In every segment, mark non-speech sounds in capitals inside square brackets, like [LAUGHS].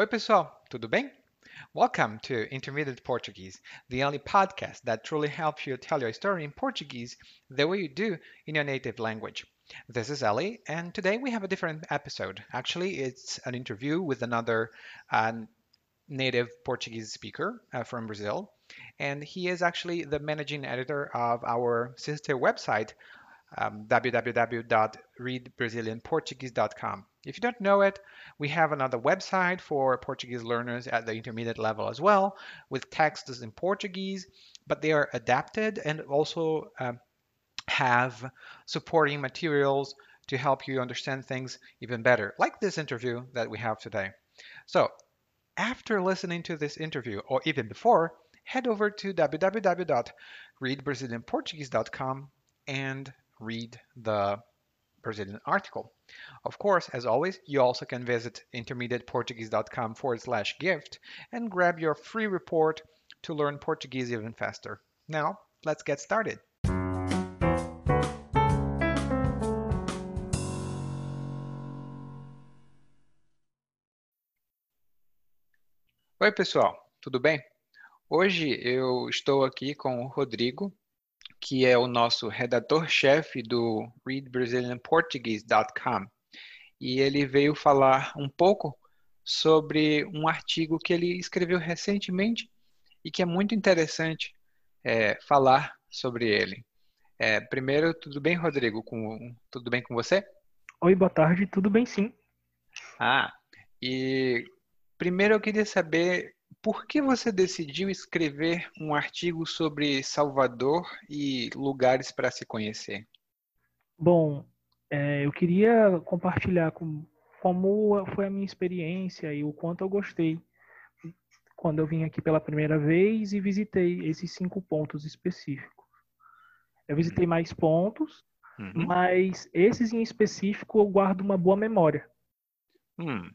Oi, pessoal, tudo bem? Welcome to Intermediate Portuguese, the only podcast that truly helps you tell your story in Portuguese the way you do in your native language. This is Ellie, and today we have a different episode. Actually, it's an interview with another uh, native Portuguese speaker uh, from Brazil, and he is actually the managing editor of our sister website, um, www.readbrazilianportuguese.com. If you don't know it, we have another website for Portuguese learners at the intermediate level as well, with texts in Portuguese, but they are adapted and also um, have supporting materials to help you understand things even better, like this interview that we have today. So, after listening to this interview, or even before, head over to www.readbrazilianportuguese.com and read the Brazilian article. Of course, as always, you also can visit intermediateportuguese.com forward slash gift and grab your free report to learn Portuguese even faster. Now, let's get started. Oi, pessoal, tudo bem? Hoje eu estou aqui com o Rodrigo, que é o nosso redator-chefe do readbrazilianportuguese.com. E ele veio falar um pouco sobre um artigo que ele escreveu recentemente e que é muito interessante é, falar sobre ele. É, primeiro, tudo bem, Rodrigo? Com, tudo bem com você? Oi, boa tarde, tudo bem sim. Ah, e primeiro eu queria saber por que você decidiu escrever um artigo sobre Salvador e lugares para se conhecer? Bom, é, eu queria compartilhar com, como foi a minha experiência e o quanto eu gostei quando eu vim aqui pela primeira vez e visitei esses cinco pontos específicos. Eu visitei uhum. mais pontos, uhum. mas esses em específico eu guardo uma boa memória. Hum.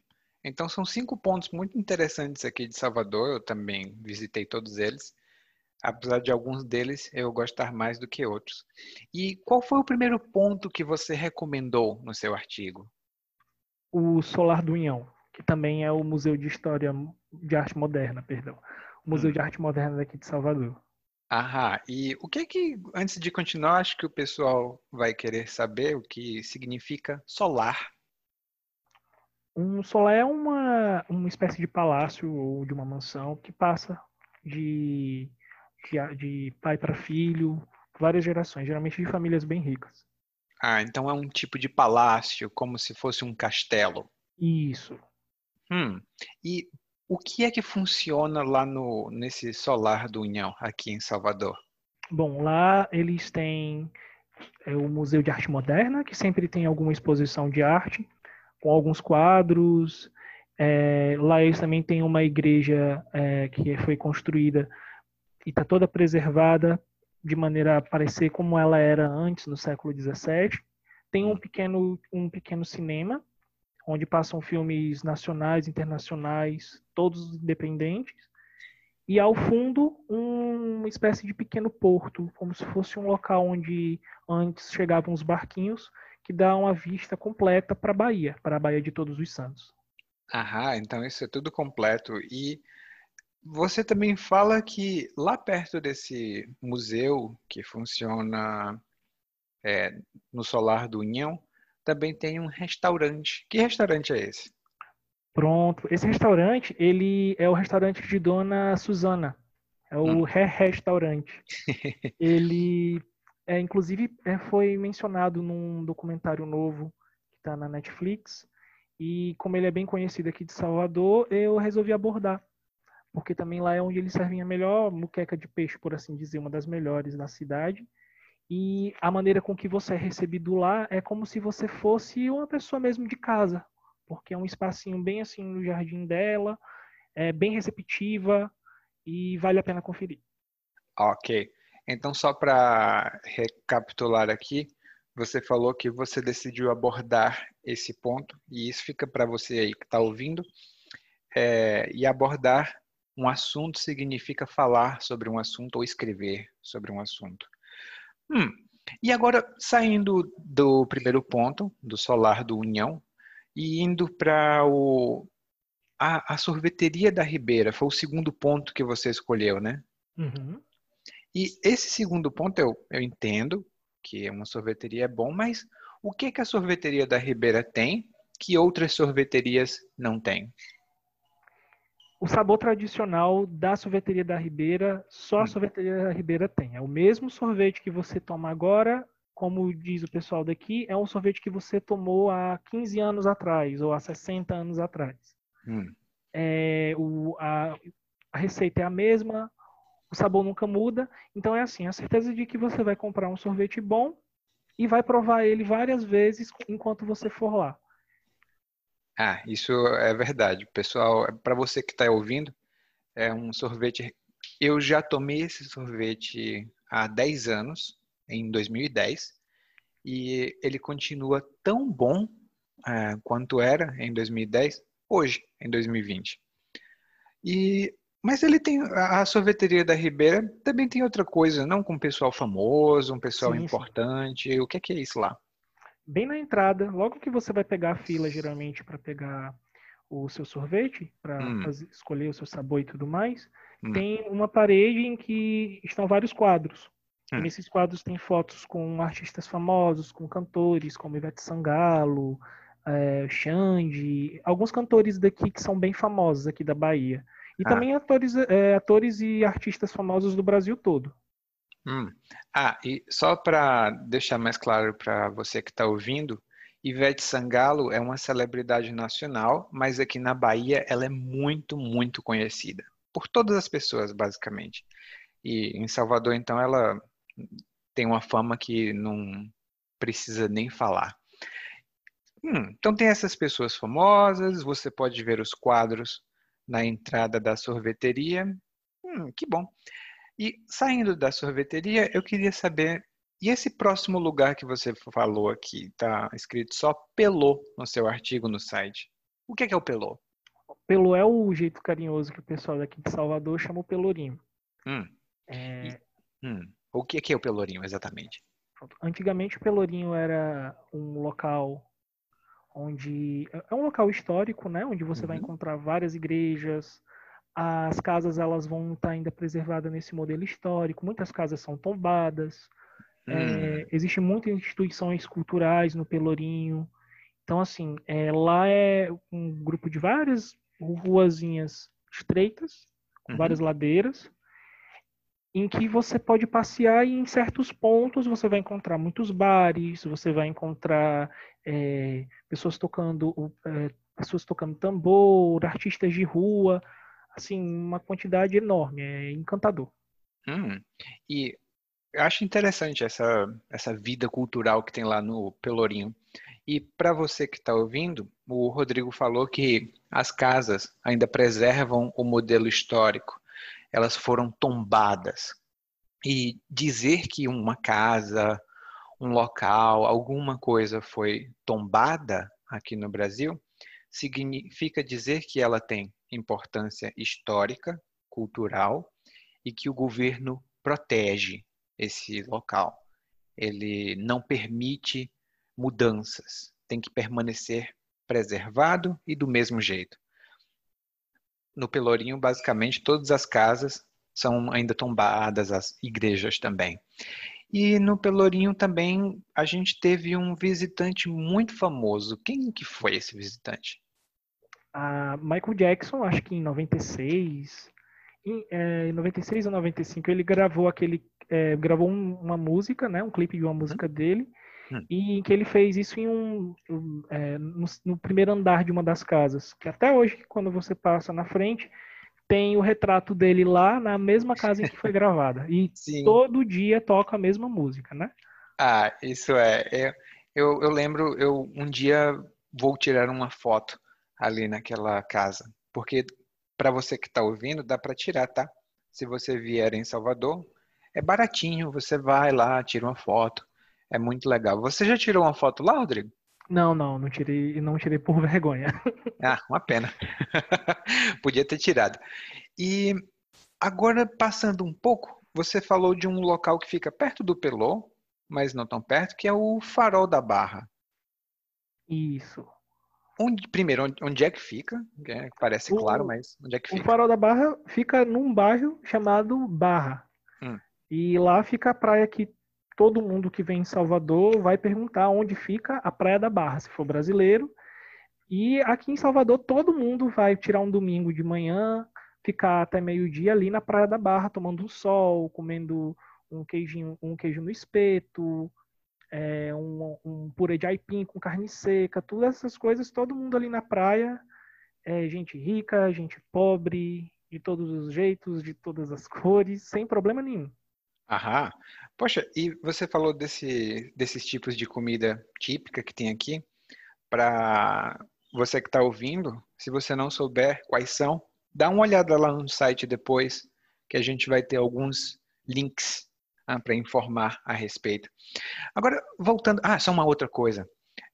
Então são cinco pontos muito interessantes aqui de Salvador. Eu também visitei todos eles, apesar de alguns deles eu gostar mais do que outros. E qual foi o primeiro ponto que você recomendou no seu artigo? O Solar do Unhão, que também é o Museu de História de Arte Moderna, perdão. O Museu hum. de Arte Moderna daqui de Salvador. Aham, e o que que, antes de continuar, acho que o pessoal vai querer saber o que significa solar um solé é uma, uma espécie de palácio ou de uma mansão que passa de, de, de pai para filho, várias gerações, geralmente de famílias bem ricas. Ah, então é um tipo de palácio, como se fosse um castelo. Isso. Hum. E o que é que funciona lá no nesse solar do União, aqui em Salvador? Bom, lá eles têm é, o Museu de Arte Moderna, que sempre tem alguma exposição de arte com alguns quadros. É, lá eles também têm uma igreja é, que foi construída e está toda preservada de maneira a parecer como ela era antes, no século XVII. Tem um pequeno, um pequeno cinema, onde passam filmes nacionais, internacionais, todos independentes. E ao fundo, um, uma espécie de pequeno porto, como se fosse um local onde antes chegavam os barquinhos que dá uma vista completa para a Bahia, para a Bahia de Todos os Santos. Aham, então isso é tudo completo. E você também fala que lá perto desse museu que funciona é, no Solar do União, também tem um restaurante. Que restaurante é esse? Pronto, esse restaurante, ele é o restaurante de Dona Suzana. É o hum. Restaurante. [LAUGHS] ele é, inclusive, é, foi mencionado num documentário novo que está na Netflix. E como ele é bem conhecido aqui de Salvador, eu resolvi abordar. Porque também lá é onde eles servem a melhor muqueca de peixe, por assim dizer, uma das melhores da cidade. E a maneira com que você é recebido lá é como se você fosse uma pessoa mesmo de casa. Porque é um espacinho bem assim no jardim dela, é bem receptiva e vale a pena conferir. Ok. Então, só para recapitular aqui, você falou que você decidiu abordar esse ponto, e isso fica para você aí que está ouvindo. É, e abordar um assunto significa falar sobre um assunto ou escrever sobre um assunto. Hum, e agora, saindo do primeiro ponto, do solar do União, e indo para o a, a sorveteria da Ribeira foi o segundo ponto que você escolheu, né? Uhum. E esse segundo ponto eu, eu entendo que uma sorveteria é bom, mas o que, que a sorveteria da Ribeira tem que outras sorveterias não têm? O sabor tradicional da sorveteria da Ribeira, só a Hum. sorveteria da Ribeira tem. É o mesmo sorvete que você toma agora, como diz o pessoal daqui, é um sorvete que você tomou há 15 anos atrás ou há 60 anos atrás. Hum. É, o- a, a receita é a mesma, o sabor nunca muda. Então é assim, a certeza de que você vai comprar um sorvete bom e vai provar ele várias vezes enquanto você for lá. Ah, isso é verdade. Pessoal, para você que está ouvindo, é um sorvete. Eu já tomei esse sorvete há 10 anos, em 2010, e ele continua tão bom ah, quanto era em 2010, hoje, em 2020. E, mas ele tem a sorveteria da Ribeira também tem outra coisa, não com um pessoal famoso, um pessoal Sim, sim. importante. O que é que é isso lá? bem na entrada, logo que você vai pegar a fila, geralmente, para pegar o seu sorvete, para Hum. escolher o seu sabor e tudo mais, Hum. tem uma parede em que estão vários quadros. Hum. nesses quadros tem fotos com artistas famosos, com cantores como Ivete Sangalo, eh, Xande, alguns cantores daqui que são bem famosos aqui da Bahia. E Ah. também atores, eh, atores e artistas famosos do Brasil todo. Hum. Ah, e só para deixar mais claro para você que está ouvindo, Ivete Sangalo é uma celebridade nacional, mas aqui na Bahia ela é muito, muito conhecida por todas as pessoas, basicamente. E em Salvador, então, ela tem uma fama que não precisa nem falar. Hum, então tem essas pessoas famosas, você pode ver os quadros na entrada da sorveteria. Hum, que bom. E saindo da sorveteria, eu queria saber, e esse próximo lugar que você falou aqui, tá escrito só Pelô no seu artigo no site. O que é que é o Pelô? Pelo é o jeito carinhoso que o pessoal daqui de Salvador chama o Pelourinho. Hum, É, hum. O que é que é o Pelourinho exatamente? Antigamente o Pelourinho era um local onde é um local histórico, né, onde você vai Uhum. encontrar várias igrejas. As casas elas vão estar ainda preservadas nesse modelo histórico. Muitas casas são tombadas. Hum, É, Existem muitas instituições culturais no Pelourinho. Então assim, é, lá é um grupo de várias ruazinhas estreitas, com Uhum. várias ladeiras em que você pode passear e em certos pontos você vai encontrar muitos bares, você vai encontrar é, pessoas tocando é, pessoas tocando tambor, artistas de rua, assim uma quantidade enorme, é encantador. hum. E eu acho interessante essa, essa vida cultural que tem lá no Pelourinho. E para você que está ouvindo, o Rodrigo falou que as casas ainda preservam o modelo histórico. Elas foram tombadas. E dizer que uma casa, um local, alguma coisa foi tombada aqui no Brasil, significa dizer que ela tem importância histórica, cultural e que o governo protege esse local. Ele não permite mudanças, tem que permanecer preservado e do mesmo jeito. No Pelourinho, basicamente, todas as casas são ainda tombadas, as igrejas também. E no Pelourinho também a gente teve um visitante muito famoso. Quem que foi esse visitante? A Michael Jackson, acho que em 96, em, é, em 96 ou 95, ele gravou aquele é, gravou um- uma música, né, um clipe de uma música dele, Hum. e que ele fez isso em um, um, é, no, no primeiro andar de uma das casas, que até hoje, quando você passa na frente, tem o retrato dele lá na mesma casa em que foi [LAUGHS] gravada. E Sim. todo dia toca a mesma música, né? Ah, isso é. é- eu, eu lembro, eu um dia vou tirar uma foto ali naquela casa, porque para você que está ouvindo, dá para tirar, tá? Se você vier em Salvador, é baratinho, você vai lá, tira uma foto, é muito legal. Você já tirou uma foto lá, Rodrigo? Não, não, não tirei, não tirei por [LAUGHS] vergonha. Ah, uma pena. [LAUGHS] Podia ter tirado. E agora, passando um pouco, você falou de um local que fica perto do Pelô, mas não tão perto, que é o Farol da Barra. Isso. onde, primeiro, onde, onde é que fica? É, parece O- claro, mas onde é que O fica? Farol da Barra fica num bairro chamado Barra. Hum. E lá fica a praia que todo mundo que vem em Salvador vai perguntar onde fica a Praia da Barra, se for brasileiro. E aqui em Salvador todo mundo vai tirar um domingo de manhã, ficar até meio-dia ali na Praia da Barra, tomando um sol, comendo um queijinho, um queijo no espeto, é, um, um purê de aipim com carne seca, todas essas coisas, todo mundo ali na praia é gente rica, gente pobre, de todos os jeitos, de todas as [LAUGHS] cores, sem problema nenhum. Aham. Poxa, e você falou desse, desses tipos de comida típica que tem aqui. Para você que está ouvindo, se você não souber quais são, dá uma olhada lá no site depois, que a gente vai ter alguns links para informar a respeito. Agora, voltando. Ah, só uma outra coisa.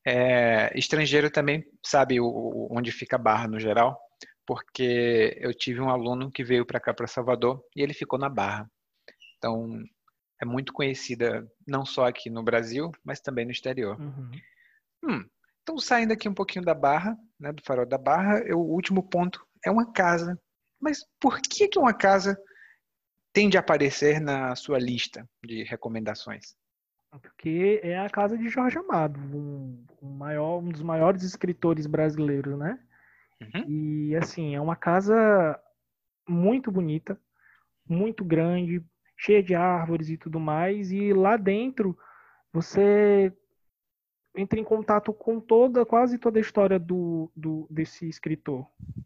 É, estrangeiro também sabe o- onde fica a Barra no geral, porque eu tive um aluno que veio para cá, para Salvador, e ele ficou na Barra. Então, é muito conhecida não só aqui no Brasil, mas também no exterior. Uhum. Hum, então, saindo aqui um pouquinho da Barra, né, do Farol da Barra, eu- o último ponto é uma casa. Mas por que que uma casa tende a aparecer na sua lista de recomendações? Porque é a casa de Jorge Amado, um, um maior, um dos maiores escritores brasileiros, né? Uhum. E assim, é uma casa muito bonita, muito grande, cheia de árvores e tudo mais, e lá dentro você entra em contato com toda, quase toda a história do, do desse escritor.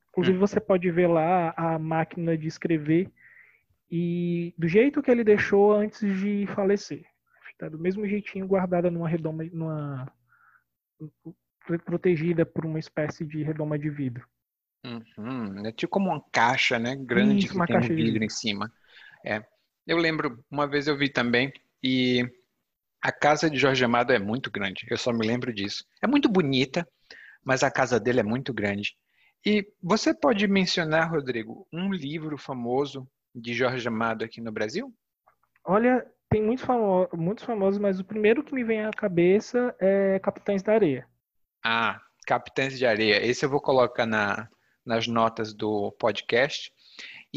Inclusive você pode ver lá a máquina de escrever e do jeito que ele deixou antes de falecer. Está do mesmo jeitinho guardada numa redoma, numa protegida por uma espécie de redoma de vidro. Uhum, É tipo como uma caixa, né? Grande Isso, que uma tem um caixa de vidro vidro. em cima. É. Eu lembro, uma vez eu vi também, e a casa de Jorge Amado é muito grande. Eu só me lembro disso. É muito bonita, mas a casa dele é muito grande. E você pode mencionar, Rodrigo, um livro famoso de Jorge Amado aqui no Brasil? Olha, tem muitos, famo muitos famosos, mas o primeiro que me vem à cabeça é Capitães da Areia. Ah, Capitães de Areia. Esse eu vou colocar na, nas notas do podcast.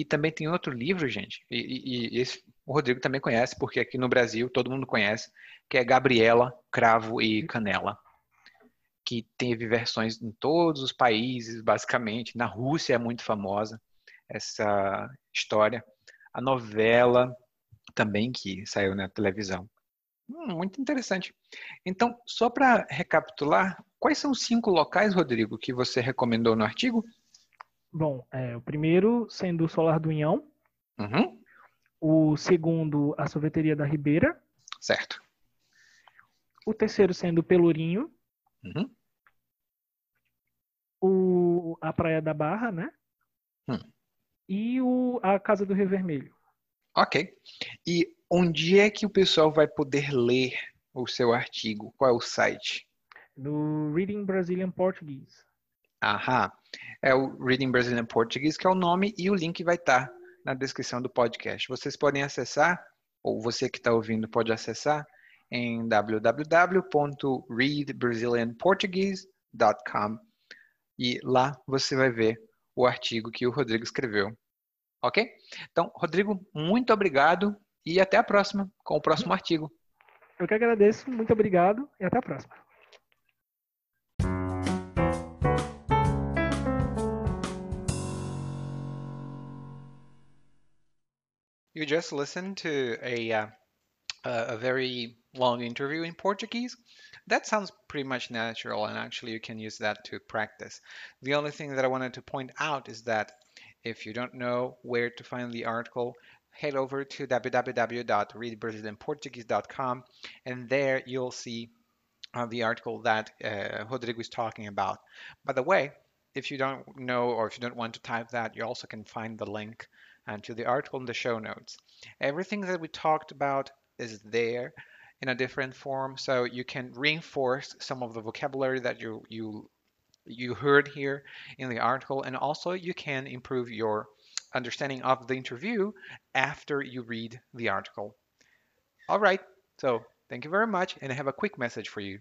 E também tem outro livro, gente, e, e- esse o Rodrigo também conhece, porque aqui no Brasil todo mundo conhece, que é Gabriela, Cravo e Canela, que teve versões em todos os países, basicamente. Na Rússia é muito famosa essa história. A novela também que saiu na televisão. Hum, muito interessante. Então, só para recapitular, quais são os cinco locais, Rodrigo, que você recomendou no artigo? Bom, é, o primeiro sendo o Solar do Unhão, Uhum, o segundo a Sorveteria da Ribeira, certo. o terceiro sendo o Pelourinho, Uhum, o, a Praia da Barra, né? Hum. E o, a Casa do Rio Vermelho. ok. E onde é que o pessoal vai poder ler o seu artigo? Qual é o site? No Reading Brazilian Portuguese. Aham. É o Reading Brazilian Portuguese, que é o nome, e o link vai estar na descrição do podcast. Vocês podem acessar, ou você que está ouvindo pode acessar, em www.readbrazilianportuguese.com e lá você vai ver o artigo que o Rodrigo escreveu. Ok? Então, Rodrigo, muito obrigado e até a próxima com o próximo artigo. Eu que agradeço, muito obrigado e até a próxima. You just listened to a uh, a very long interview in Portuguese. That sounds pretty much natural, and actually, you can use that to practice. The only thing that I wanted to point out is that if you don't know where to find the article, head over to www.readbrazilianportuguese.com, and there you'll see uh, the article that uh, Rodrigo is talking about. By the way, if you don't know or if you don't want to type that, you also can find the link and to the article in the show notes. Everything that we talked about is there in a different form, so you can reinforce some of the vocabulary that you you you heard here in the article, and also you can improve your understanding of the interview after you read the article. All right, so thank you very much, and I have a quick message for you.